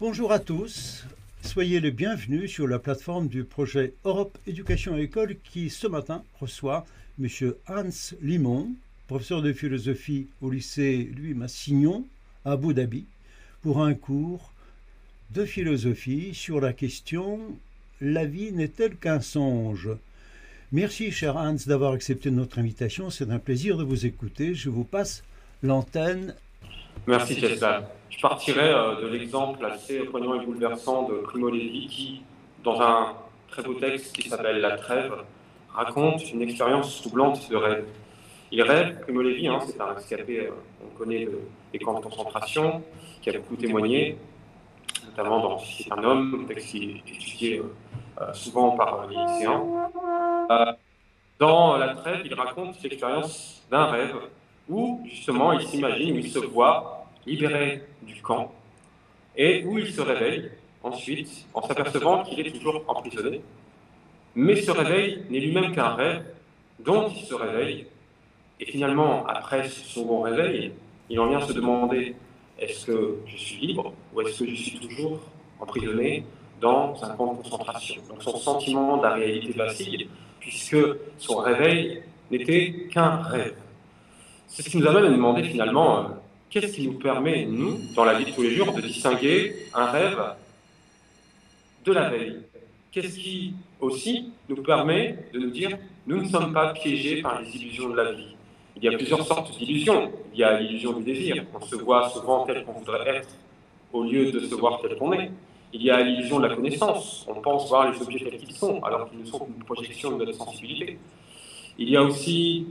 Bonjour à tous, soyez les bienvenus sur la plateforme du projet Europe Éducation et École qui ce matin reçoit M. Hans Limon, professeur de philosophie au lycée Louis Massignon à Abu Dhabi, pour un cours de philosophie sur la question La vie n'est-elle qu'un songe? Merci, cher Hans, d'avoir accepté notre invitation. C'est un plaisir de vous écouter. Je vous passe l'antenne. Merci, Chestal. Je partirai euh, de l'exemple assez poignant et bouleversant de Primo Levi qui, dans un très beau texte qui s'appelle La Trêve, raconte une expérience troublante de rêve. Il rêve, Primo Levi, hein, c'est un rescapé, euh, on connaît des camps de concentration, qui a beaucoup témoigné, notamment dans C'est un homme, un texte qui est étudié euh, souvent par les lycéens. Dans La Trêve, il raconte l'expérience d'un rêve où, justement, il s'imagine, où il se voit libéré du camp et où il se réveille ensuite en s'apercevant qu'il est toujours emprisonné. Mais ce réveil n'est lui-même qu'un rêve dont il se réveille. Et finalement, après son bon réveil, il en vient se demander est-ce que je suis libre ou est-ce que je suis toujours emprisonné dans un camp de concentration? Donc son sentiment de la réalité vacille puisque son réveil n'était qu'un rêve. C'est ce qui nous amène à nous demander finalement, euh, qu'est-ce qui nous permet, nous, dans la vie de tous les jours, de distinguer un rêve de la veille? Qu'est-ce qui aussi nous permet de nous dire, nous ne sommes pas piégés par les illusions de la vie? Il y a plusieurs sortes d'illusions. Il y a l'illusion du désir, on se voit souvent tel qu'on voudrait être, au lieu de se voir tel qu'on est. Il y a l'illusion de la connaissance. On pense voir les objets tels qu'ils sont, alors qu'ils ne sont qu'une projection de notre sensibilité. Il y a aussi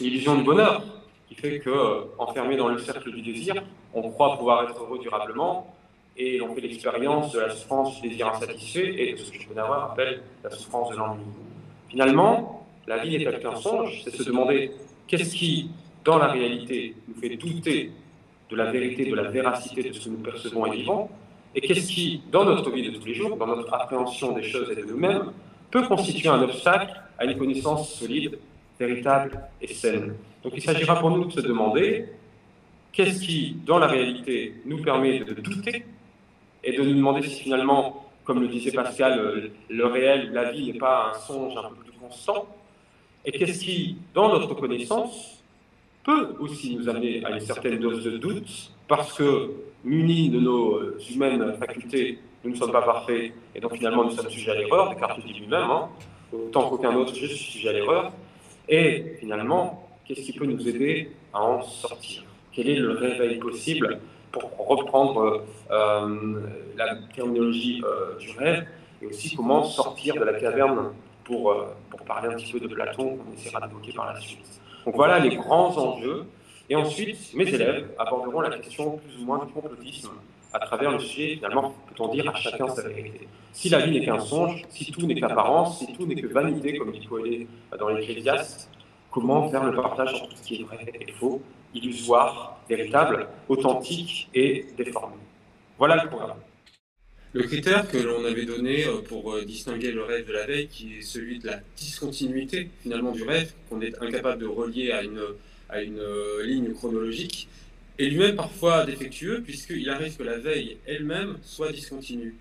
l'illusion du bonheur, qui fait que, euh, enfermé dans le cercle du désir, on croit pouvoir être heureux durablement, et on fait l'expérience de la souffrance du désir insatisfait et de ce que je avoir appelle la souffrance de l'ennui. Finalement, la vie n'est qu'un songe, c'est se demander qu'est-ce qui, dans la réalité, nous fait douter de la vérité, de la véracité de ce que nous percevons et vivons, et qu'est-ce qui, dans notre vie de tous les jours, dans notre appréhension des choses et de nous-mêmes, peut constituer un obstacle à une connaissance solide, véritable et saine. Donc il s'agira pour nous de se demander qu'est-ce qui, dans la réalité, nous permet de douter et de nous demander si finalement, comme le disait Pascal, le réel, la vie n'est pas un songe un peu plus constant, et qu'est-ce qui, dans notre connaissance, peut aussi nous amener à une certaine dose de doute, parce que munis de nos euh, humaines facultés, nous ne sommes pas parfaits, et donc finalement nous sommes sujets à l'erreur, Descartes dit lui-même, hein, autant qu'aucun autre, suis sujet à l'erreur, et finalement, qu'est-ce qui peut nous aider à en sortir? Quel est le réveil possible pour reprendre euh, la terminologie euh, du rêve, et aussi comment sortir de la caverne pour, pour parler un petit peu de Platon, qu'on essaiera d'évoquer par la suite? Donc voilà les grands enjeux. Et ensuite, mes élèves aborderont la question plus ou moins du complotisme à travers le sujet, finalement, peut-on dire à chacun sa vérité. Si la vie n'est qu'un songe, si tout n'est qu'apparence, si tout n'est que vanité, comme dit Coelho dans l'Ecclésiaste, comment faire le partage entre ce qui est vrai et faux, illusoire, véritable, authentique et déformé? Voilà le programme. Le critère que l'on avait donné euh, pour euh, distinguer le rêve de la veille, qui est celui de la discontinuité finalement du rêve, qu'on est incapable de relier à une à une euh, ligne chronologique, et lui-même parfois défectueux, puisqu'il arrive que la veille elle-même soit discontinue.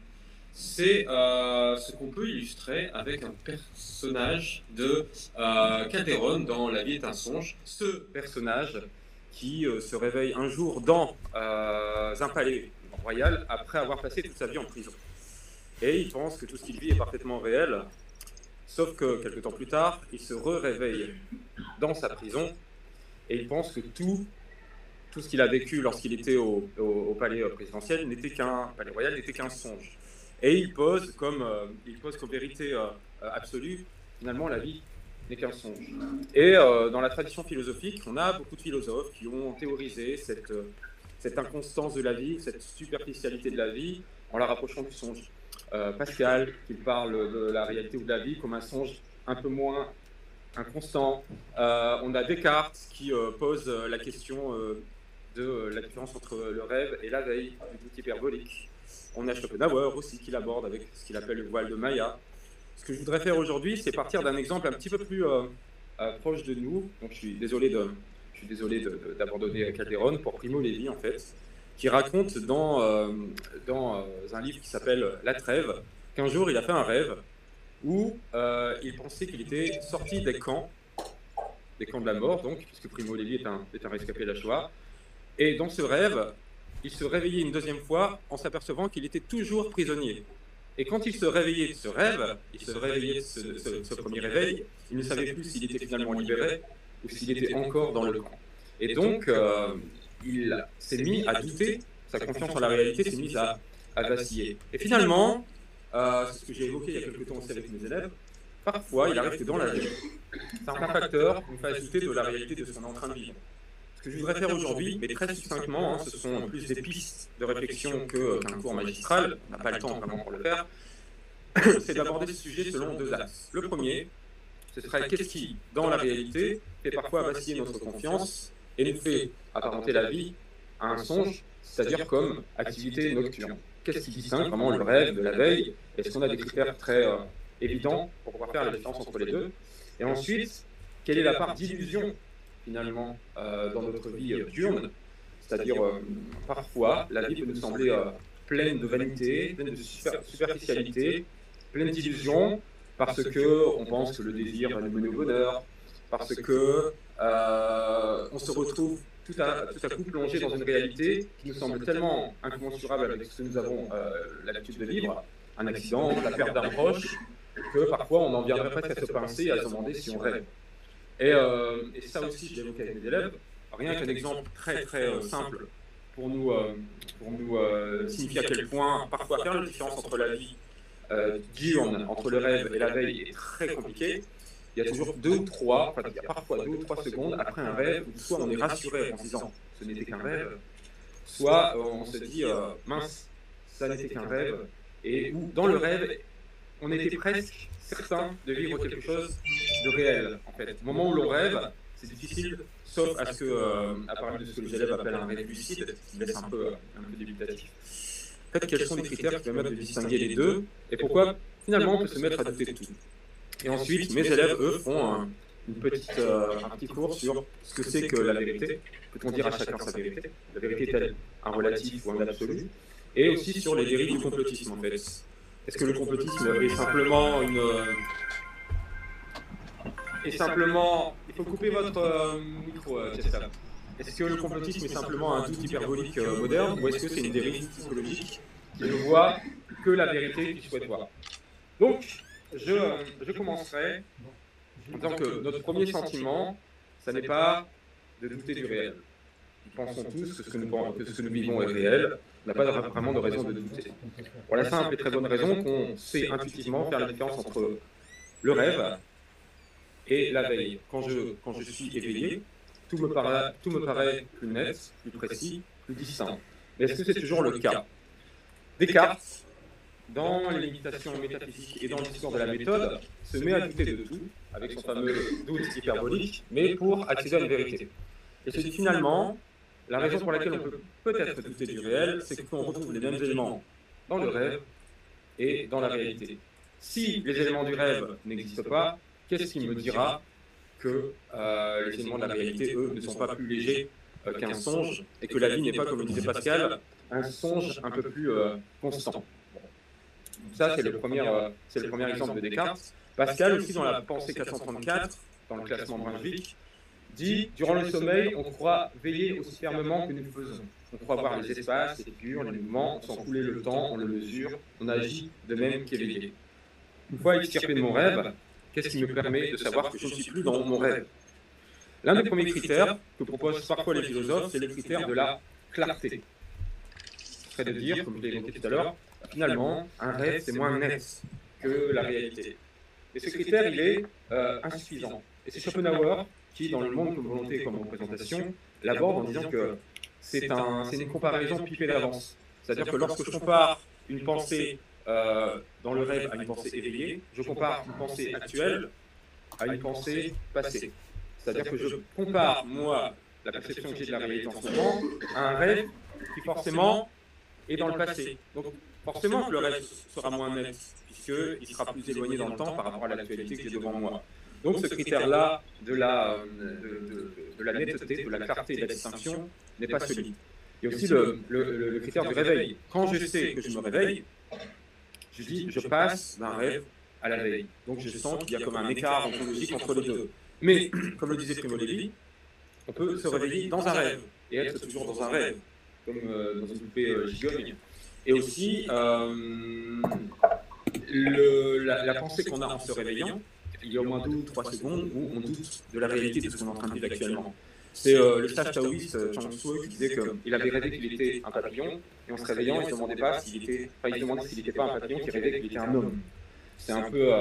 C'est euh, ce qu'on peut illustrer avec un personnage de euh, Calderon dans La vie est un songe. Ce personnage qui euh, se réveille un jour dans un palais royal après avoir passé toute sa vie en prison. Et il pense que tout ce qu'il vit est parfaitement réel, sauf que quelques temps plus tard, il se réveille dans sa prison et il pense que tout, tout ce qu'il a vécu lorsqu'il était au, palais présidentiel n'était qu'un palais royal n'était qu'un songe. Et il pose comme, euh, il pose comme vérité euh, absolue, finalement, la vie n'est qu'un songe. Et euh, dans la tradition philosophique, on a beaucoup de philosophes qui ont théorisé cette, inconstance de la vie, cette superficialité de la vie, en la rapprochant du songe. Pascal, qui parle de la réalité ou de la vie comme un songe un peu moins inconstant. Euh, on a Descartes qui euh, pose euh, la question de la différence entre le rêve et la veille, du doute hyperbolique. On a Schopenhauer aussi qui l'aborde avec ce qu'il appelle le voile de Maya. Ce que je voudrais faire aujourd'hui, c'est partir d'un exemple un petit peu plus proche de nous. Donc je suis désolé de, je suis désolé d'abandonner Calderon pour Primo Levi en fait, qui raconte dans, dans un livre qui s'appelle La Trêve qu'un jour il a fait un rêve où il pensait qu'il était sorti des camps, des camps de la mort, donc, puisque Primo Levi est un, est un rescapé de la Shoah. Et dans ce rêve, il se réveillait une deuxième fois en s'apercevant qu'il était toujours prisonnier. Et quand il se réveillait de ce rêve, il se réveillait de ce, premier réveil, il ne savait plus s'il était finalement libéré ou s'il était encore dans le camp. Et donc, euh, il s'est mis à douter, sa confiance en la réalité s'est mise à, vaciller. Et finalement, euh, ce que j'ai évoqué il y a quelques temps aussi avec mes élèves, parfois il arrive que dans la vie, certains facteurs nous fassent douter de la réalité de ce qu'on est en train de vivre. Ce que je voudrais faire aujourd'hui, mais très succinctement, hein, ce sont plus des pistes de réflexion qu'un cours magistral, on n'a pas le temps vraiment pour le faire, c'est d'aborder ce sujet selon deux axes. Le premier, ce serait qu'est-ce qui, dans la réalité, fait parfois vaciller notre confiance et nous fait apparenter la vie à un songe, c'est-à-dire comme activité nocturne. Qu'est-ce qui distingue vraiment le rêve de la veille Est-ce qu'on a des critères très euh, évidents pour pouvoir faire la différence entre les deux Et ensuite, quelle est la part d'illusion finalement euh, dans notre vie euh, diurne. C'est-à-dire, euh, parfois, la vie peut nous sembler pleine de vanité, pleine de superficialité, pleine d'illusions, parce que on pense que le désir va nous mener au bonheur, parce que on se retrouve tout à, tout à coup plongé dans une réalité qui nous semble tellement incommensurable avec ce que nous avons l'habitude de vivre, un accident, la perte d'un proche, que parfois on en viendrait presque à se pincer et à se demander si on rêve. Euh, et, ça aussi, je l'ai évoqué avec mes élèves. Rien qu'un exemple très très euh, simple pour nous, euh, pour nous signifier à quel point parfois faire la différence entre la vie diurne, entre le rêve et la veille est très compliqué. Il y a toujours deux ou trois, enfin, il y a parfois deux ou trois secondes après un rêve où soit on est rassuré en se disant ce n'était qu'un rêve, soit on se dit mince, ça n'était qu'un rêve, et où dans le rêve, on était presque certain de vivre quelque chose de réel, en fait. Au moment où l'on rêve, c'est difficile, sauf à ce que, euh, à part de ce que les élèves appellent un rêve lucide, qui laisse un peu, un peu débutatif. En fait, quels sont les critères qui permettent de distinguer les deux, et pourquoi, finalement, on peut se mettre à douter de tout? Et ensuite, mes élèves, eux, font un, une petite, euh, un petit cours sur ce que c'est que la vérité. Peut-on dire à chacun sa vérité? La vérité est-elle un relatif ou un absolu? Et aussi sur les dérives du complotisme, en fait. Est-ce que le complotisme est simplement une, est simplement. Il faut couper votre euh, micro, euh, Est-ce que le complotisme est simplement un doute hyperbolique euh, moderne ou est-ce que c'est une dérive psychologique qui ne voit que la vérité qu'il souhaite voir? Donc, je, je commencerai en disant que notre premier sentiment, ça n'est pas de douter du réel. Pensons tous que ce que nous, vivons est réel, n'a pas vraiment de raison de douter. Pour la simple et très bonne raison qu'on sait intuitivement faire la différence entre le rêve et la veille. Quand je, suis éveillé, tout me, paraît, plus net, plus précis, plus distinct. Mais est-ce que c'est toujours le cas? Descartes, dans les méditations métaphysiques et dans l'histoire de la méthode, se met à douter de tout, avec son fameux doute hyperbolique, mais pour accéder à la vérité. Et se dit finalement, la raison pour laquelle on peut peut-être douter du réel, c'est qu'on retrouve les mêmes éléments dans le rêve et dans la réalité. Si les éléments du rêve n'existent pas, qu'est-ce qui me dira que euh, les éléments de la réalité, eux, ne sont pas plus légers euh, qu'un songe et que la vie n'est pas, comme le disait Pascal, un songe un peu plus euh, constant. Ça, c'est le, premier, c'est le premier exemple de Descartes. Pascal, aussi dans la pensée 434, dans le classement Brunswick, dit Durant le sommeil, on croit veiller aussi fermement que nous le faisons. On croit voir les espaces, les figures, les mouvements, sans couler le temps, on le mesure, on agit de même qu'éveillé. Une fois extirpé de mon rêve, Qu'est-ce qui me permet de savoir que je ne suis plus dans mon rêve? L'un des premiers critères que proposent parfois les philosophes, c'est le critère de la clarté. C'est de dire, comme je l'ai évoqué tout à l'heure, finalement, un rêve, c'est moins net que la réalité. Et ce critère, il est euh, insuffisant. Et c'est Schopenhauer qui, dans le monde comme volonté comme représentation, l'aborde en disant que c'est un, une comparaison pipée d'avance. C'est-à-dire que lorsque je compare une pensée euh, dans le rêve à une pensée éveillée, je compare une pensée actuelle à une pensée passée. C'est-à-dire que je compare, moi, la perception que j'ai de la réalité en ce moment, à un rêve qui forcément est dans le passé. Donc forcément le rêve sera moins net, puisqu'il sera plus éloigné dans le temps par rapport à l'actualité que j'ai devant moi. Donc ce critère-là de la, de, de, de, la netteté, de la clarté et de la distinction n'est pas solide. Il y a aussi le, le, critère du réveil. Quand je sais que je me réveille, je dis je passe d'un rêve à la veille. Donc je sens qu'il y a comme un écart ontologique entre les deux. Mais, comme le disait Primo Levi, on peut se réveiller dans un rêve et être toujours dans un rêve, comme euh, dans une poupée euh, gigogne. Et aussi, euh, le, la, pensée qu'on a en se réveillant, il y a au moins deux ou trois secondes où on doute de la réalité de ce qu'on est en train de vivre actuellement. C'est le sage taoïste Chang Tzu qui disait qu'il avait rêvé qu'il était un papillon, et en se réveillant, il ne se demandait pas s'il était, enfin, il demandait s'il n'était pas un papillon qui rêvait qu'il était un homme. C'est un peu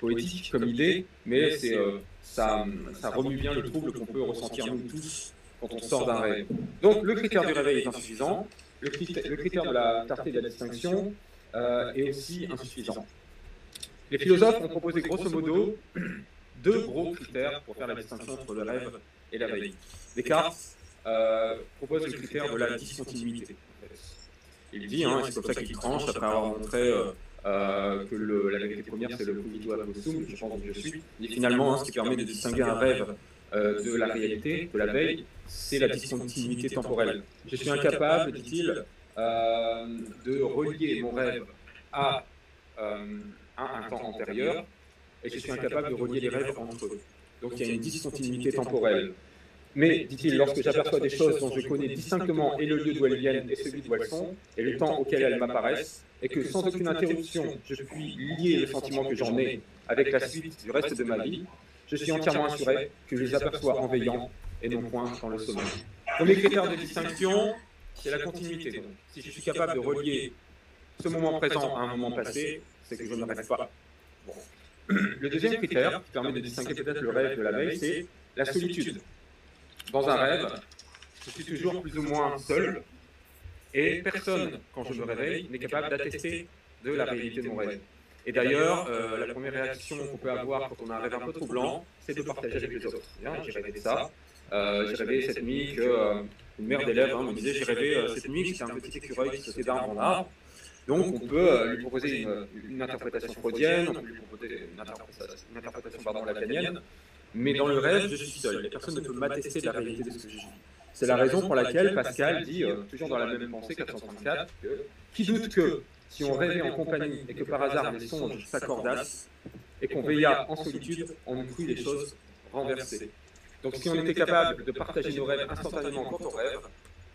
poétique comme idée, mais c'est ça, ça remue bien le trouble qu'on peut ressentir nous tous quand on sort d'un rêve. Donc le critère du réveil est insuffisant, le critère, de la clarté de la distinction euh, est aussi insuffisant. Les philosophes ont proposé grosso modo deux gros critères pour faire la distinction entre le rêve et la veille. Descartes euh, propose le critère de la discontinuité. Il dit, hein, c'est comme ça qu'il tranche après avoir montré euh, euh, que la vérité première, c'est le cogito possum, je pense que je suis. Et finalement, hein, ce qui permet de distinguer un rêve de la réalité, de la veille, c'est la discontinuité temporelle. Je suis incapable, dit-il, de relier mon rêve à, un temps antérieur, et je suis incapable de relier les rêves entre eux. Donc il y a une discontinuité temporelle. Mais, dit-il, lorsque j'aperçois des choses dont je connais distinctement et le lieu d'où elles viennent et celui d'où elles sont, et le temps auquel elles m'apparaissent, et que sans aucune interruption, je puis lier le sentiment que j'en ai avec la suite du reste de ma vie, je suis entièrement assuré que je les aperçois en veillant et non point dans le sommeil. Premier critère de distinction, c'est la continuité. Si je suis capable de relier ce moment présent à un moment passé, c'est que je ne rêve pas. Le deuxième critère, qui permet de distinguer peut-être le rêve de la veille, c'est la solitude dans un rêve, je suis toujours plus ou moins seul, et personne, quand je me réveille, n'est capable d'attester de la réalité de mon rêve. Et d'ailleurs, euh, la première réaction qu'on peut avoir quand on a un rêve un peu troublant, c'est de partager avec les autres. J'ai rêvé de ça. Euh, j'ai rêvé cette nuit que euh, une mère d'élève hein, me disait j'ai rêvé cette nuit que c'était un petit écureuil qui sautait d'arbre en arbre. Donc on peut lui proposer une, interprétation freudienne, on peut lui proposer une interprétation, une interprétation pardon, lacanienne, mais dans le rêve, je suis seul. Personne ne peut m'attester de la réalité de ce que je vis. C'est la raison pour laquelle Pascal dit, euh, toujours dans la même pensée, 434, que qui doute que si on rêvait en compagnie et que par hasard les songes s'accordassent et qu'on veilla en solitude, on eût cru les choses renversées. Donc si on était capable de partager nos rêves instantanément quand on rêve,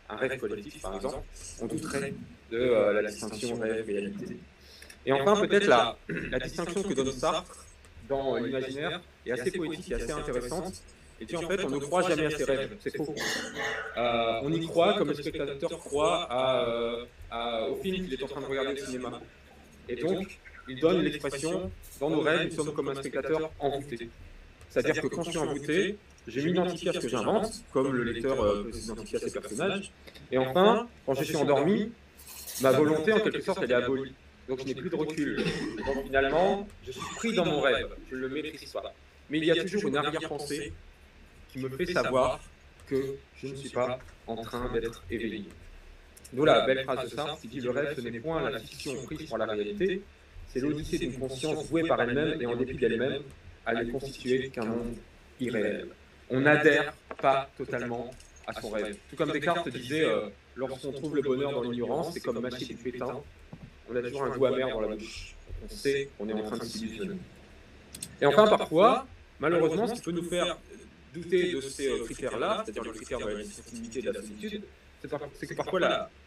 un rêve collectif par exemple, on douterait de euh, la distinction rêve-réalité. Et enfin, peut-être la, la distinction que donne Sartre dans l'imaginaire est assez poétique et assez intéressante. Et puis en fait, on ne croit jamais à ses rêves, c'est faux. Euh, on y croit comme le spectateur croit euh, à, au film qu'il est en train de regarder au cinéma. Et donc, il donne l'expression dans nos rêves, nous sommes comme un spectateur envoûté. C'est-à-dire que quand je suis envoûté, je m'identifie à ce que j'invente, comme le lecteur euh, peut s'identifier à ses personnages. Et enfin, quand je suis endormi, ma volonté, en quelque sorte, elle est abolie donc je n'ai plus de recul. Donc finalement, je suis pris dans mon rêve, je ne le maîtrise pas. Mais il y a toujours une arrière-pensée qui me fait savoir que je ne suis pas en train d'être éveillé. D'où la belle phrase de Sartre qui dit Le rêve, ce n'est point la fiction prise pour la réalité, c'est l'odyssée d'une conscience vouée par elle-même et en dépit d'elle-même à ne constituer qu'un monde irréel. On n'adhère pas totalement à son rêve. Tout comme Descartes disait euh, Lorsqu'on trouve le bonheur dans l'ignorance, c'est comme mâcher du pétain on a toujours un goût amer dans la bouche. On sait qu'on est en train de s'illusionner. Et enfin, parfois, malheureusement, ce qui peut nous faire douter de ces euh, critères-là, c'est-à-dire le critère de la discontinuité de la solitude, c'est que parfois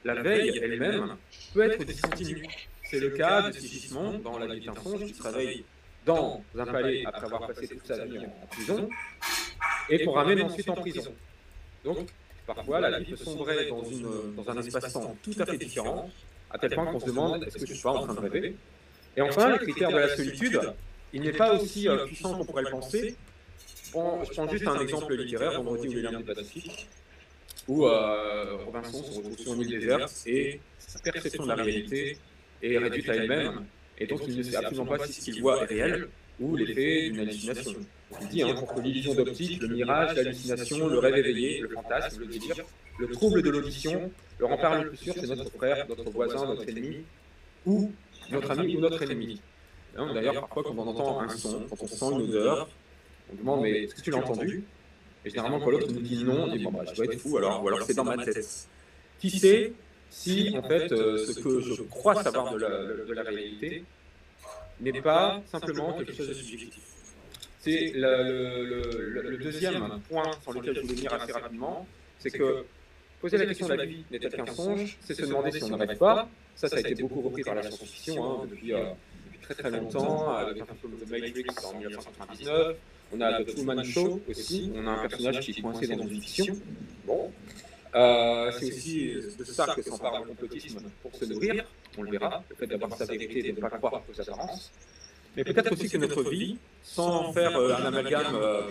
la, veille elle-même peut être discontinue. C'est le cas de Sigismond dans La vie d'un songe qui se réveille dans un palais après avoir passé toute sa vie en prison et qu'on ramène ensuite en prison. Donc, parfois, la vie peut sombrer dans, une, dans un espace-temps tout à fait différent à tel point qu'on se demande est-ce que je suis pas en train de rêver Et enfin, le critère de la solitude, il n'est pas aussi euh, puissant qu'on pourrait le penser. je prends juste un exemple littéraire, Vendredi ou les larmes du Pacifique, où euh, Robinson se retrouve sur une île déserte et sa perception de la réalité est réduite à elle-même, et donc il ne sait absolument pas si ce qu'il voit est réel ou l'effet d'une hallucination. Il dit, hein, contre l'illusion d'optique, le mirage, l'hallucination, le rêve éveillé, le fantasme, le délire, le trouble de l'audition, le rempart le plus sûr, c'est notre frère, notre voisin, notre ennemi, ou notre ami ou notre ennemi. Hein, d'ailleurs, parfois, quand on entend un son, quand on sent une odeur, on demande Mais est-ce que tu l'as entendu Et généralement, quand l'autre nous dit non, on dit Bon, bah, je dois être fou, alors, ou alors c'est dans ma tête. Qui sait si, en fait, ce que je crois savoir de la, réalité n'est pas simplement quelque chose de subjectif C'est le, deuxième point sur lequel je voulais venir assez rapidement, c'est que poser la question de la vie n'est-elle qu'un songe C'est se demander si on n'arrive pas. Ça, ça a été beaucoup repris par la science-fiction hein, depuis, très très longtemps, avec un film de Matrix en 1999. On a The Truman Show aussi, on a un personnage qui est coincé dans une fiction. Bon. Euh, c'est aussi de ça que s'empare le complotisme pour se nourrir, on le verra, le fait d'avoir sa vérité et de ne pas croire aux apparences. Mais peut-être aussi que notre vie, sans faire euh, un amalgame euh,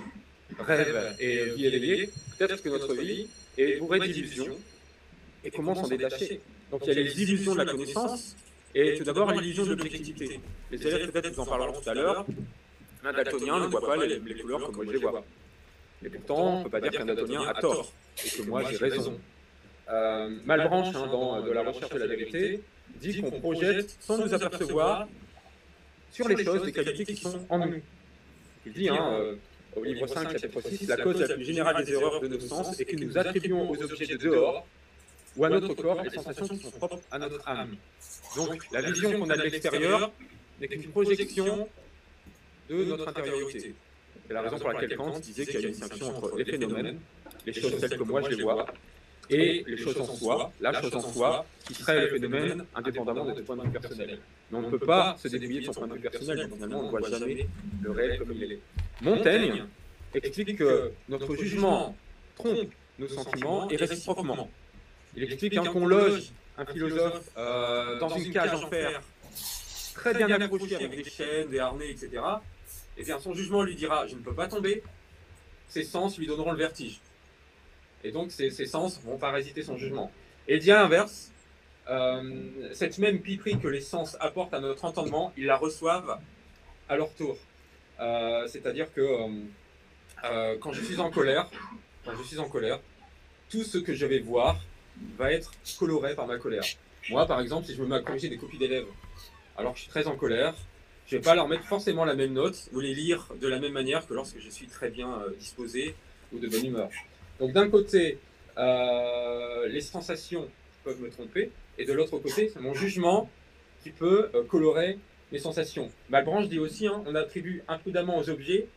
rêve et vie éveillée, peut-être que notre vie est bourrée d'illusions et comment s'en détacher. Donc il y a les illusions de la connaissance et tout d'abord l'illusion de l'objectivité. Les élèves peut-être nous en parleront tout à l'heure, un daltonien ne voit pas les, couleurs comme moi je les vois. Et pourtant, on ne peut pas dire qu'un daltonien a tort et que moi j'ai raison. Euh, Malbranche, hein, dans de la recherche de la vérité, dit qu'on projette sans nous apercevoir sur les choses des qualités qui sont en nous. Il dit, hein, euh, au livre 5, chapitre 6, la cause la plus générale des erreurs de nos sens est que nous attribuons aux objets de dehors ou à notre corps les sensations qui sont propres à notre âme. Donc, la vision qu'on a de l'extérieur n'est qu'une projection de notre intériorité. C'est la raison pour laquelle Kant disait qu'il y a une distinction entre les phénomènes, les choses telles que moi je les vois, et les choses en soi, la chose en soi, qui serait le phénomène indépendamment de notre point de vue personnel. Mais on ne peut pas se débrouiller de son point de vue personnel, finalement on ne voit jamais le réel comme il est. Montaigne explique que notre jugement trompe nos sentiments et réciproquement. Il explique qu'on loge un philosophe euh, dans une cage en fer, très bien accroché avec des chaînes, des harnais, etc et bien son jugement lui dira je ne peux pas tomber, ses sens lui donneront le vertige. Et donc ses, sens vont parasiter son jugement. Et à l'inverse, euh, cette même piperie que les sens apportent à notre entendement, ils la reçoivent à leur tour. Euh, c'est-à-dire que euh, quand je suis en colère, quand je suis en colère, tout ce que je vais voir va être coloré par ma colère. Moi, par exemple, si je me mets à corriger des copies d'élèves, alors je suis très en colère, je ne vais pas leur mettre forcément la même note ou les lire de la même manière que lorsque je suis très bien euh, disposé ou de bonne humeur. Donc d'un côté, euh, les sensations peuvent me tromper, et de l'autre côté, c'est mon jugement qui peut euh, colorer mes sensations. Malbranche dit aussi, hein, on attribue imprudemment aux objets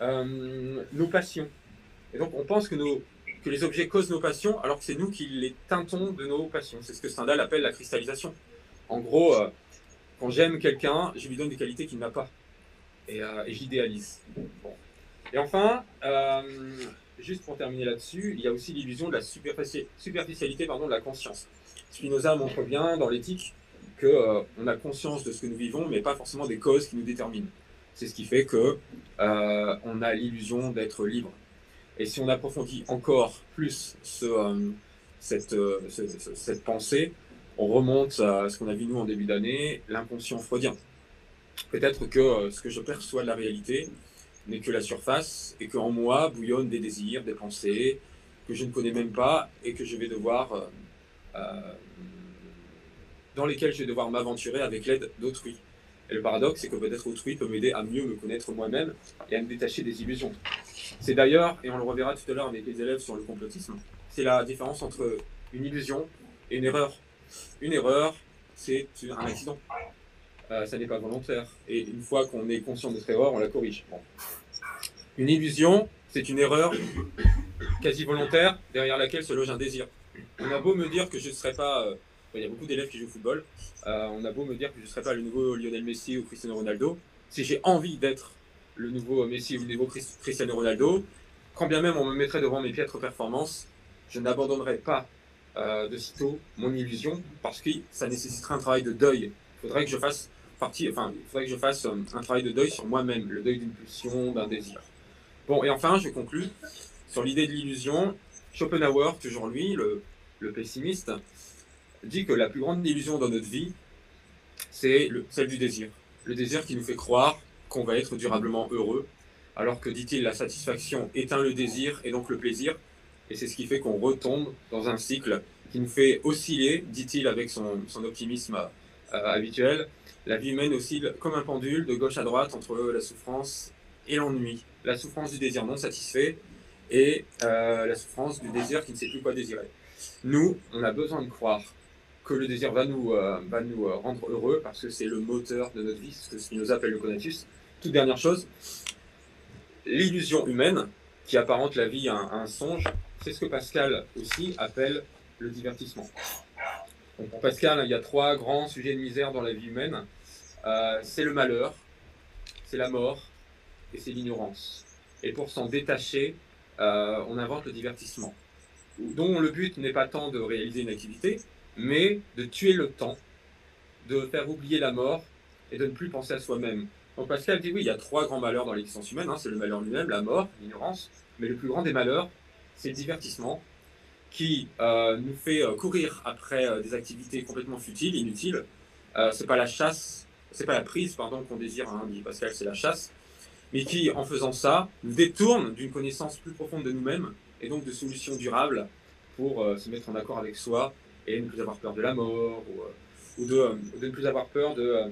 nos passions. Et donc on pense que les objets causent nos passions, alors que c'est nous qui les teintons de nos passions. C'est ce que Stendhal appelle la cristallisation. En gros, quand j'aime quelqu'un, je lui donne des qualités qu'il n'a pas. Et, euh, j'idéalise. Et enfin, euh, juste pour terminer là-dessus, il y a aussi l'illusion de la superficialité pardon, de la conscience. Spinoza montre bien dans l'éthique qu'on euh, a conscience de ce que nous vivons, mais pas forcément des causes qui nous déterminent. C'est ce qui fait que on a l'illusion d'être libre. Et si on approfondit encore plus ce, cette, cette pensée, on remonte à ce qu'on a vu nous en début d'année, l'inconscient freudien. Peut-être que euh, ce que je perçois de la réalité n'est que la surface et qu'en moi bouillonnent des désirs, des pensées que je ne connais même pas et que je vais devoir, euh, euh, dans lesquelles je vais devoir m'aventurer avec l'aide d'autrui. Et le paradoxe, c'est que peut-être autrui peut m'aider à mieux me connaître moi-même et à me détacher des illusions. C'est d'ailleurs, et on le reverra tout à l'heure avec les élèves sur le complotisme, c'est la différence entre une illusion et une erreur. Une erreur, c'est un accident. Euh, ça n'est pas volontaire. Et une fois qu'on est conscient de cette erreur, on la corrige. Une illusion, c'est une erreur quasi volontaire derrière laquelle se loge un désir. On a beau me dire que je ne serais pas. Euh, il y a beaucoup d'élèves qui jouent au football. Euh, on a beau me dire que je ne serais pas le nouveau Lionel Messi ou Cristiano Ronaldo. Si j'ai envie d'être le nouveau Messi ou le nouveau Cristiano Ronaldo, quand bien même on me mettrait devant mes piètres performances, je n'abandonnerai pas euh, de sitôt mon illusion parce que ça nécessiterait un travail de deuil. Il faudrait que je fasse partie, enfin, faudrait que je fasse euh, un travail de deuil sur moi-même, le deuil d'une pulsion, d'un désir. Bon, et enfin, je conclue sur l'idée de l'illusion. Schopenhauer, toujours lui, le, le, pessimiste, dit que la plus grande illusion dans notre vie, c'est celle du désir. Le désir qui nous fait croire qu'on va être durablement heureux, alors que, dit-il, la satisfaction éteint le désir et donc le plaisir, et c'est ce qui fait qu'on retombe dans un cycle qui nous fait osciller, dit-il avec son, optimisme euh, habituel. La vie humaine oscille comme un pendule de gauche à droite entre la souffrance et l'ennui. La souffrance du désir non satisfait et euh, la souffrance du désir qui ne sait plus quoi désirer. Nous, on a besoin de croire que le désir va nous, euh, va nous rendre heureux parce que c'est le moteur de notre vie, ce que nous appelle le conatus. Toute dernière chose, l'illusion humaine qui apparente la vie à un, songe, c'est ce que Pascal aussi appelle le divertissement. pour Pascal, il y a trois grands sujets de misère dans la vie humaine. Euh, c'est le malheur, c'est la mort et c'est l'ignorance. Et pour s'en détacher, on invente le divertissement, dont le but n'est pas tant de réaliser une activité, mais de tuer le temps, de faire oublier la mort et de ne plus penser à soi-même. Donc Pascal dit oui, il y a trois grands malheurs dans l'existence humaine, hein. c'est le malheur lui-même, la mort, l'ignorance, mais le plus grand des malheurs, c'est le divertissement qui euh, nous fait euh, courir après euh, des activités complètement futiles, inutiles. c'est pas la chasse, c'est pas la prise, pardon, qu'on désire, hein, dit Pascal, c'est la chasse, mais qui, en faisant ça, nous détourne d'une connaissance plus profonde de nous-mêmes et donc de solutions durables pour se mettre en accord avec soi et ne plus avoir peur de la mort, ou, de, ne plus avoir peur de,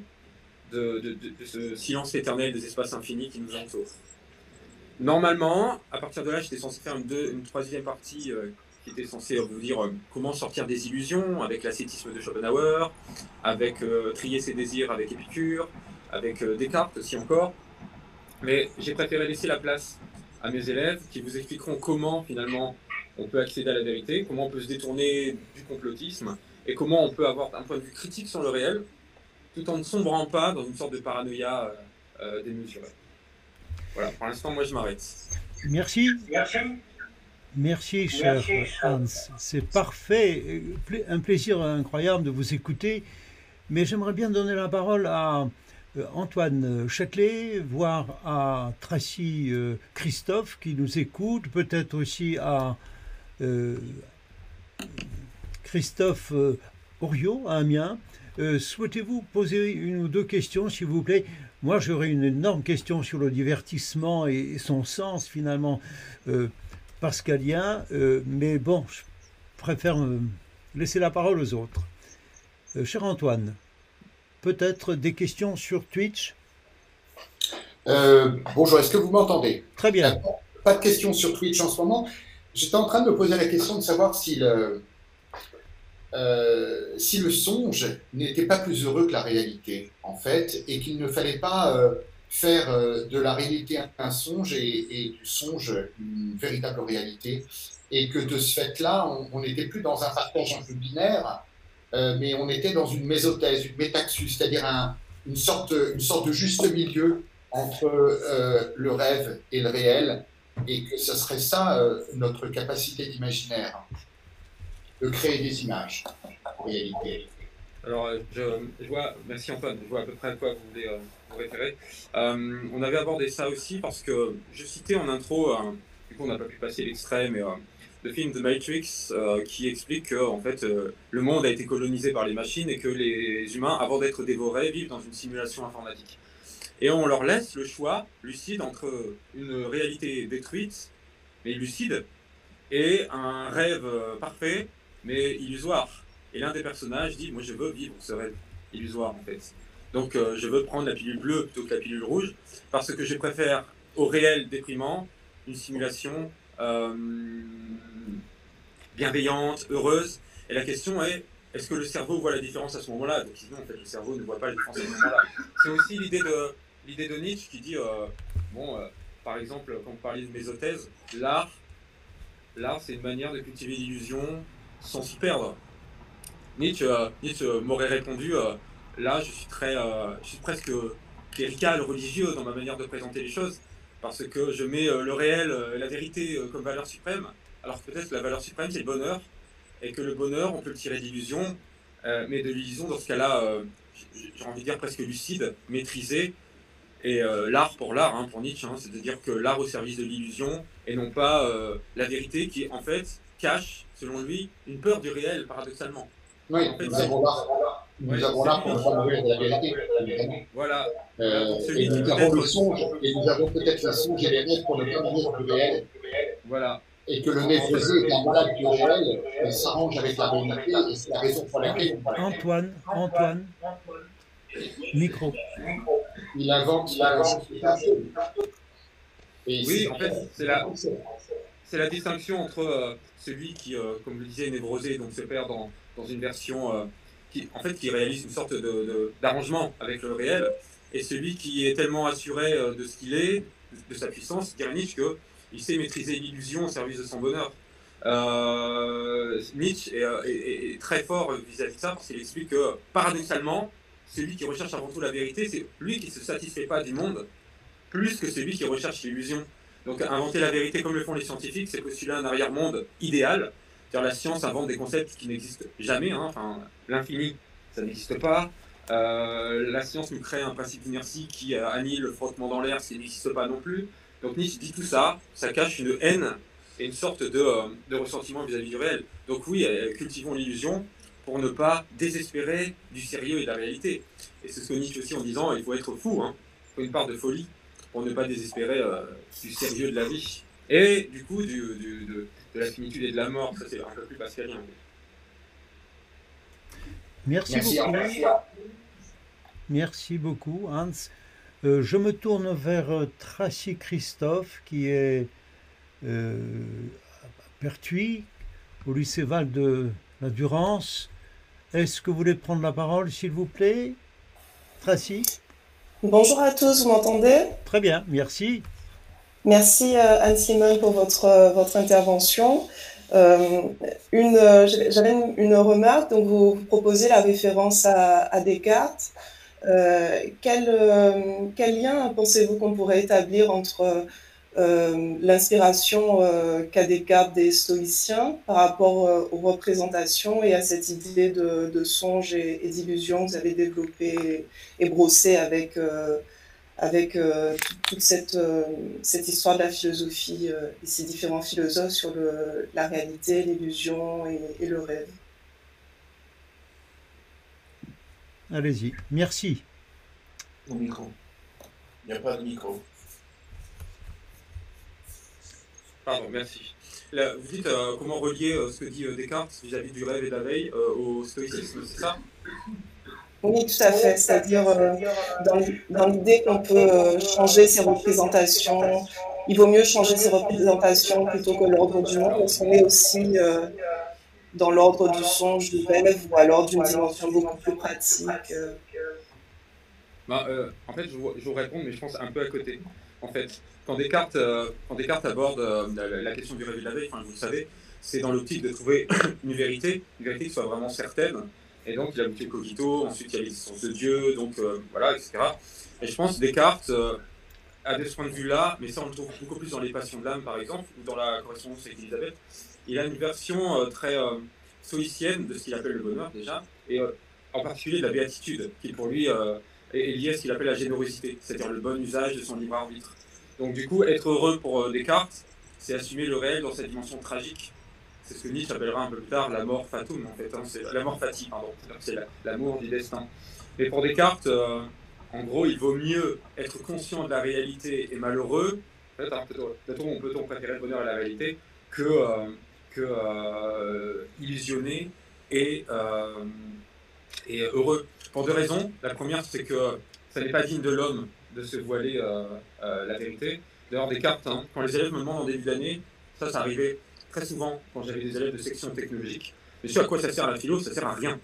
ce silence éternel des espaces infinis qui nous entourent. Normalement, à partir de là, j'étais censé faire une, troisième partie qui était censée vous dire comment sortir des illusions avec l'ascétisme de Schopenhauer, avec trier ses désirs avec Épicure, avec Descartes aussi encore. Mais j'ai préféré laisser la place à mes élèves qui vous expliqueront comment finalement on peut accéder à la vérité, comment on peut se détourner du complotisme et comment on peut avoir un point de vue critique sur le réel tout en ne sombrant pas dans une sorte de paranoïa euh, euh, démesurée. Voilà, pour l'instant, moi je m'arrête. Merci. Merci. Merci, cher Hans. C'est parfait. Un plaisir incroyable de vous écouter. Mais j'aimerais bien donner la parole à euh, Antoine Châtelet, voire à Tracy Christophe qui nous écoute, peut-être aussi à euh, Christophe euh, Oriot à Amiens. Euh, souhaitez-vous poser une ou deux questions, s'il vous plaît? Moi, j'aurais une énorme question sur le divertissement et son sens, finalement, pascalien, mais bon, je préfère laisser la parole aux autres. cher Antoine, peut-être des questions sur Twitch? Bonjour, est-ce que vous m'entendez? Très bien. Pas de questions sur Twitch en ce moment. J'étais en train de me poser la question de savoir si le, euh, si le songe n'était pas plus heureux que la réalité, et qu'il ne fallait pas euh, faire euh, de la réalité un songe et, du songe une véritable réalité, et que de ce fait-là, on n'était plus dans un partage un peu binaire, mais on était dans une mésothèse, une métaxus, c'est-à-dire une, sorte, une sorte de juste milieu entre le rêve et le réel, et que ce serait ça euh, notre capacité d'imaginaire, de créer des images en réalité. Alors, euh, je, vois, merci Antoine, je vois à peu près à quoi vous voulez euh, vous référer. on avait abordé ça aussi parce que je citais en intro, du coup on n'a pas pu passer l'extrait, mais le film The Matrix qui explique que en fait, le monde a été colonisé par les machines et que les humains, avant d'être dévorés, vivent dans une simulation informatique. Et on leur laisse le choix lucide entre une réalité détruite, mais lucide, et un rêve euh, parfait, mais illusoire. Et l'un des personnages dit, moi je veux vivre ce rêve illusoire en fait. Donc euh, je veux prendre la pilule bleue plutôt que la pilule rouge, parce que je préfère au réel déprimant une simulation euh, bienveillante, heureuse. Et la question est, est-ce que le cerveau voit la différence à ce moment-là? Donc sinon, en fait, le cerveau ne voit pas la différence à ce moment-là. C'est aussi l'idée de l'idée de Nietzsche qui dit, euh, bon, par exemple, quand vous parlez de mésothèse, l'art, l'art, c'est une manière de cultiver l'illusion sans s'y perdre. Nietzsche, euh, m'aurait répondu, là, je suis très, je suis presque clérical, religieux dans ma manière de présenter les choses, parce que je mets le réel, la vérité comme valeur suprême, alors peut-être que la valeur suprême, c'est le bonheur, et que le bonheur, on peut le tirer d'illusion, mais de l'illusion, dans ce cas-là, j'ai envie de dire presque lucide, maîtrisé, et euh, l'art pour l'art, hein, pour Nietzsche, hein, c'est-à-dire que l'art au service de l'illusion et non pas euh, la vérité qui, en fait, cache, selon lui, une peur du réel, paradoxalement. Oui, nous avons l'art pour mourir de la vérité, Voilà. Euh, et nous avons le songe, et nous avons peut-être la songe et les rêves pour ne pas mourir du réel. Voilà. Et que le névrosé est un malade du réel, s'arrange avec la réalité, et c'est la raison pour laquelle. Antoine, Antoine, micro. Il invente, il invente. Oui, en fait, c'est la, c'est la distinction entre celui qui, comme vous le disiez, est névrosé, donc se perd dans, dans une version qui, en fait, qui réalise une sorte d'arrangement avec le réel, et celui qui est tellement assuré de ce qu'il est, de sa puissance, dirait Nietzsche, qu'il sait maîtriser l'illusion au service de son bonheur. Euh, Nietzsche est, très fort vis-à-vis de ça parce qu'il explique que paradoxalement, celui qui recherche avant tout la vérité, c'est lui qui ne se satisfait pas du monde plus que celui qui recherche l'illusion. Donc inventer la vérité comme le font les scientifiques, c'est postuler un arrière-monde idéal. Cest la science invente des concepts qui n'existent jamais. Hein. Enfin, l'infini, ça n'existe pas. Euh, la science nous crée un principe d'inertie qui annule le frottement dans l'air, qui n'existe pas non plus. Donc Nietzsche dit tout ça, ça cache une haine et une sorte de, euh, de ressentiment vis-à-vis du réel. Donc oui, euh, cultivons l'illusion pour ne pas désespérer du sérieux et de la réalité. Et c'est ce que Nietzsche aussi en disant, il faut être fou, hein. il une part de folie pour ne pas désespérer du sérieux de la vie. Et du coup, du, de, de, la finitude et de la mort, ça c'est un peu plus pascalien. Merci, beaucoup. Merci beaucoup, Hans. Euh, je me tourne vers euh, Tracy Christophe, qui est euh, à Pertuis, au lycée Val de la Durance. Est-ce que vous voulez prendre la parole, s'il vous plaît? Tracy? Bonjour à tous, vous m'entendez? Très bien, merci. Merci Anne-Simone pour votre, votre intervention. J'avais une, remarque, donc vous, proposez la référence à, Descartes. Euh, quel, euh, quel, lien pensez-vous qu'on pourrait établir entre euh, l'inspiration qu'a Descartes des stoïciens par rapport aux représentations et à cette idée de, de songe et, d'illusion que vous avez développée et, brossée avec, avec toute cette, cette, histoire de la philosophie et ces différents philosophes sur le, la réalité, l'illusion et, le rêve. Allez-y. Merci. Au micro. Il n'y a pas de micro. Pardon, merci. vous dites euh, comment relier euh, ce que dit euh, Descartes vis-à-vis du rêve et de la veille au stoïcisme, c'est ça? Oui, tout à fait. C'est-à-dire dans, dans l'idée qu'on peut changer ses représentations, il vaut mieux changer ses représentations plutôt que l'ordre du monde, parce qu'on est aussi dans l'ordre du songe, du rêve, ou alors d'une dimension beaucoup plus pratique. Euh. Euh, en fait, je vous, réponds, mais je pense un peu à côté. En fait, quand Descartes, euh, quand aborde la, question du rêve et de la enfin, vous le savez, c'est dans l'optique de trouver une vérité, une vérité qui soit vraiment certaine. Et donc, il a le cogito, ensuite il y a l'existence de Dieu, donc voilà, etc. Et je pense que Descartes, à de ce point de vue-là, mais ça on le trouve beaucoup plus dans les passions de l'âme, par exemple, ou dans la correspondance avec Elisabeth, il a une version euh, très euh, stoïcienne de ce qu'il appelle le bonheur déjà, et euh, en particulier de la béatitude, qui pour lui est liée à ce qu'il appelle la générosité, c'est-à-dire le bon usage de son libre arbitre. Donc du coup, être heureux pour Descartes, c'est assumer le réel dans sa dimension tragique. C'est ce que Nietzsche appellera un peu plus tard la mort fatum, en fait. Hein. c'est la mort fati, pardon. C'est l'amour du destin. Mais pour Descartes, en gros, il vaut mieux être conscient de la réalité et malheureux. Peut-être, hein, peut-on peut préférer le bonheur à la réalité que, que euh, illusionné et, euh, et heureux. Pour deux raisons. La première, c'est que ça n'est pas digne de l'homme de se voiler euh, la vérité. D'ailleurs, des cartes, hein. quand les élèves me demandent en début d'année, ça, ça arrivait très souvent quand j'avais des élèves de section technologique. Mais ce à quoi ça sert la philo, ça sert à rien.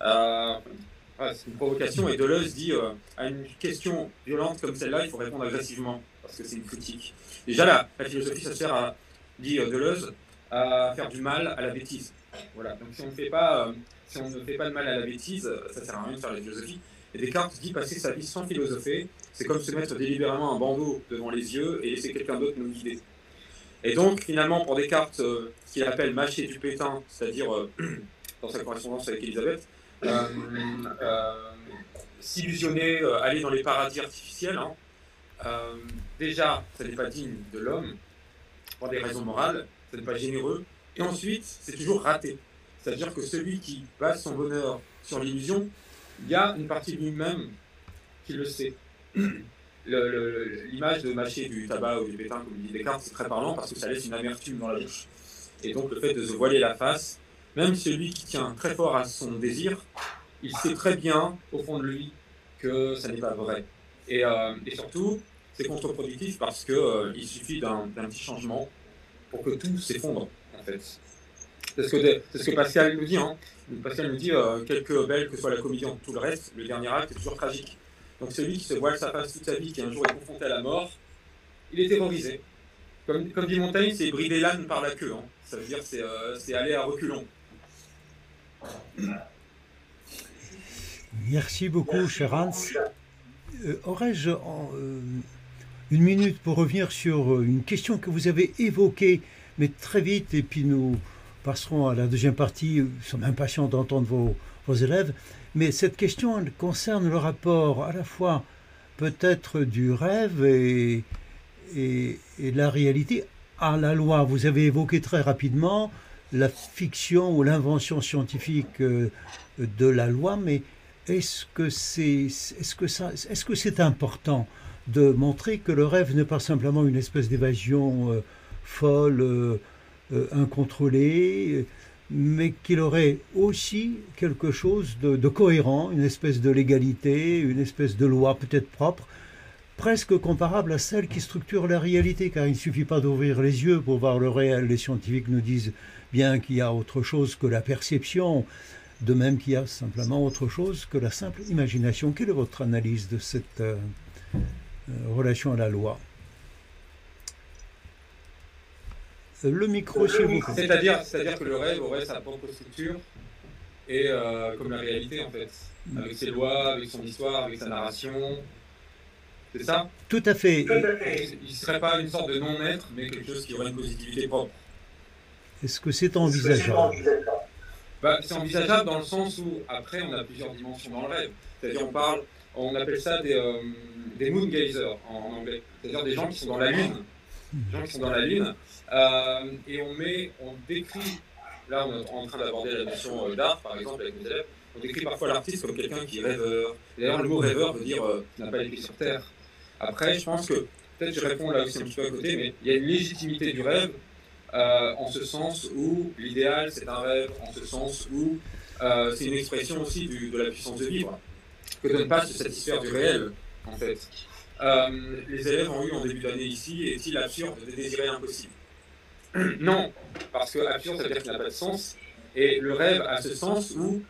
c'est une provocation et Deleuze dit à une question violente comme celle-là, il faut répondre agressivement parce que c'est une critique. Déjà, la, la philosophie, ça sert à, dit Deleuze, à faire du mal à la bêtise. Voilà. Donc si on ne fait pas, euh, si on ne fait pas de mal à la bêtise, ça sert à rien de faire la philosophie. Et Descartes dit passer sa vie sans philosopher, c'est comme se mettre délibérément un bandeau devant les yeux et laisser quelqu'un d'autre nous guider. Et donc finalement pour Descartes, euh, ce qu'il appelle mâcher du pétain, c'est-à-dire euh, dans sa correspondance avec Elisabeth, s'illusionner, aller dans les paradis artificiels, hein, déjà, ça n'est pas digne de l'homme, pour des raisons morales, n'est pas généreux. Et ensuite, c'est toujours raté. C'est-à-dire que celui qui base son bonheur sur l'illusion, il y a une partie de lui-même qui le sait. L'image de mâcher du tabac ou du pétain, comme dit Descartes, c'est très parlant parce que ça laisse une amertume dans la bouche. Et donc le fait de se voiler la face, même celui qui tient très fort à son désir, il sait très bien au fond de lui que ça n'est pas vrai. Et, euh, surtout, c'est contre-productif parce qu'il euh, suffit d'un petit changement pour que tout s'effondre, en fait. C'est ce que Pascal nous dit. Hein. Pascal nous dit euh, quelque belle que soit la comédie en tout le reste, le dernier acte est toujours tragique. Donc celui qui se voile sa face toute sa vie, qui un jour est confronté à la mort, il est terrorisé. Comme, comme dit Montaigne, c'est brider l'âne par la queue. Hein. Ça veut dire c'est euh, aller à reculons. Merci beaucoup, cher Hans. Euh, aurais-je euh, une minute pour revenir sur une question que vous avez évoquée, mais très vite, et puis nous passerons à la deuxième partie. Nous sommes impatients d'entendre vos, élèves. Mais cette question concerne le rapport à la fois peut-être du rêve et, la réalité à la loi. Vous avez évoqué très rapidement la fiction ou l'invention scientifique euh, de la loi, mais est-ce que c'est important de montrer que le rêve n'est pas simplement une espèce d'évasion euh, folle, euh, incontrôlée, mais qu'il aurait aussi quelque chose de, cohérent, une espèce de légalité, une espèce de loi peut-être propre, presque comparable à celle qui structure la réalité, car il ne suffit pas d'ouvrir les yeux pour voir le réel. Les scientifiques nous disent bien qu'il y a autre chose que la perception, de même qu'il y a simplement autre chose que la simple imagination. Quelle est votre analyse de cette euh, euh, relation à la loi? Le micro, s'il vous. C'est-à-dire, c'est-à-dire que le rêve aurait sa propre structure et euh, comme la réalité en fait, avec ses lois, avec son histoire, avec sa narration, c'est ça? Tout à fait. Il ne serait pas une sorte de non-être, mais quelque chose qui aurait une positivité propre. Est-ce que c'est envisageable? Bah, C'est envisageable dans le sens où, après, on a plusieurs dimensions dans le rêve. C'est-à-dire, on parle, on appelle ça des, euh, des moon gazers en anglais. C'est-à-dire des gens qui sont dans la lune. Gens qui sont dans la lune. Euh, et on met, on décrit, là, on est en train d'aborder la notion euh, d'art, par exemple, avec mes élèves. On décrit parfois l'artiste comme quelqu'un qui est rêveur. D'ailleurs, le mot rêveur veut dire qui n'a pas les pieds sur terre. Après, je pense que, peut-être je réponds là aussi un petit peu à côté, mais il y a une légitimité du rêve euh, en ce sens où l'idéal c'est un rêve, en ce sens où euh, c'est une expression aussi de la puissance de vivre, que de ne pas se satisfaire du réel, en fait. Euh, les élèves ont eu en début d'année ici, est-il absurde de désirer impossible Non, parce que absurde, ça veut dire qu'il n'a pas de sens, et le rêve a ce sens où,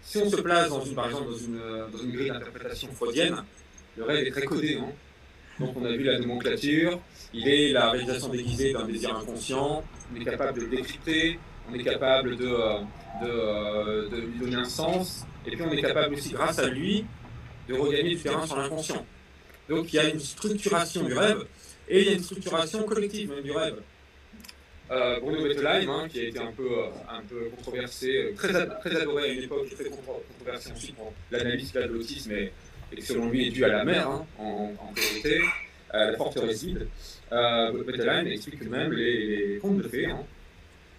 si on se place dans une, par exemple dans une, une grille d'interprétation freudienne, le rêve est très codé, non donc on a vu la nomenclature, il est la réalisation déguisée d'un désir inconscient, on est capable de le décrypter, on est capable de, euh, euh, de, lui donner un sens, et puis on est capable aussi, grâce à lui, de regagner du terrain sur l'inconscient. Donc il y a une structuration du rêve, et il y a une structuration collective même du rêve. Euh, Bruno Bettelheim, hein, qui a été un peu, peu controversé, très, très adoré à une époque, très controversé ensuite pour l'analyse de l'autisme et et selon lui est dû à la mer, hein, en, en, à la forteresse vide. Euh, Bettelheim explique que même les, contes de fées hein,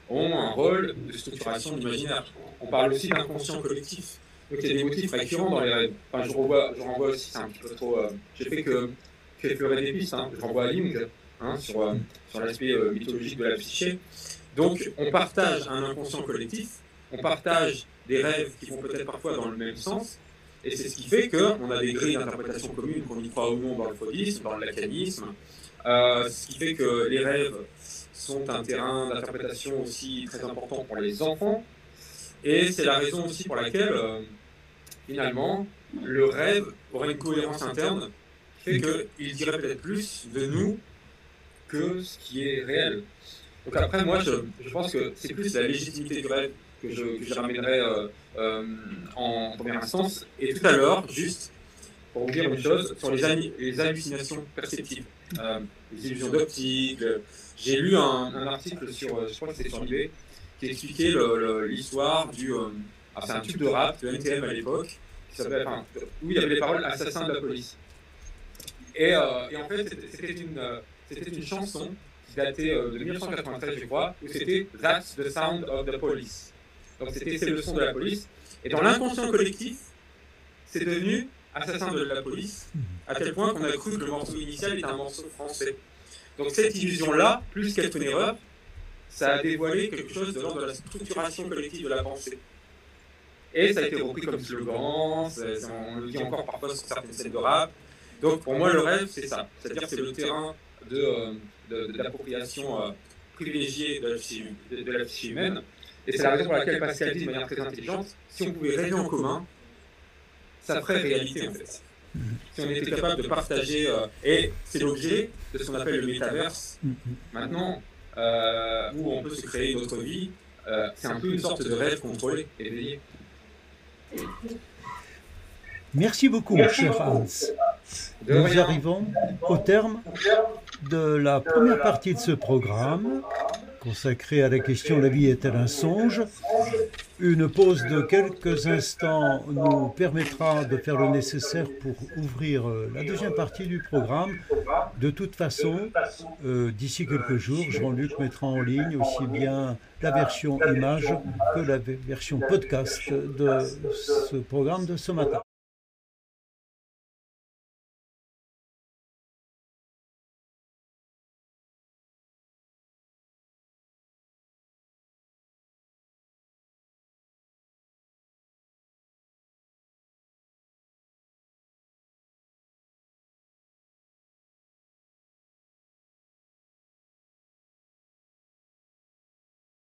ont un rôle de structuration de l'imaginaire. On parle aussi d'inconscient collectif. Donc il y a des motifs récurrents dans les. Enfin, je, renvoie, je renvoie aussi, c'est un petit peu trop. Euh, J'ai fait que effleurer des pistes, hein, je renvoie à Jung hein, sur, euh, sur l'aspect euh, mythologique de la psyché. Donc on partage un inconscient collectif, on partage des rêves qui vont peut-être parfois dans le même sens, et c'est ce qui fait qu'on a des grilles d'interprétation communes, qu'on y croit ou non dans le freudisme, dans le lacanisme. Euh, ce qui fait que les rêves sont un terrain d'interprétation aussi très important pour les enfants. Et c'est la raison aussi pour laquelle, euh, finalement, le rêve aurait une cohérence interne fait qu'il dirait peut-être plus de nous que ce qui est réel. Donc après, moi, je, pense que c'est plus la légitimité du rêve que je, ramènerai euh, euh, en première instance. Et tout à l'heure, juste pour vous dire une chose sur les, les hallucinations perceptives, euh, les illusions d'optique. J'ai lu un, article sur, je crois que c'était sur eBay, qui expliquait l'histoire du. Ah, c'est un tube de rap de NTM à l'époque, enfin, où il y avait les paroles Assassin de la police. Et, et en fait, c'était une, c'était une chanson qui datait de 1993, je crois, où c'était That's the sound of the police. Donc c'était ces leçons de la police. Et dans l'inconscient collectif, c'est devenu assassin de la police, à tel point qu'on a cru que le morceau initial était un morceau français. Donc cette illusion-là, plus qu'être une erreur, ça a dévoilé quelque chose de l'ordre de la structuration collective de la pensée. Et ça a été repris comme slogan, on le dit encore parfois sur certaines scènes de rap. Donc pour moi, le rêve, c'est ça. C'est-à-dire c'est le terrain de, euh, de, l'appropriation euh, privilégié de la psyché, humaine. Et c'est la raison pour laquelle Pascal dit de manière très intelligente, si on pouvait rêver en commun, ça ferait réalité en fait. Si on était capable de partager, euh, et c'est l'objet de ce qu'on appelle le métaverse. Maintenant, euh, où on peut se créer notre vie, euh, c'est un peu une sorte de rêve contrôlé et veillé. Merci beaucoup, cher Hans. Nous arrivons au terme de la première partie de ce programme consacré à la question La vie est-elle un songe? Une pause de quelques instants nous permettra de faire le nécessaire pour ouvrir euh, la deuxième partie du programme. De toute façon, euh, d'ici quelques jours, Jean-Luc mettra en ligne aussi bien la version image que la version podcast de ce programme de ce matin.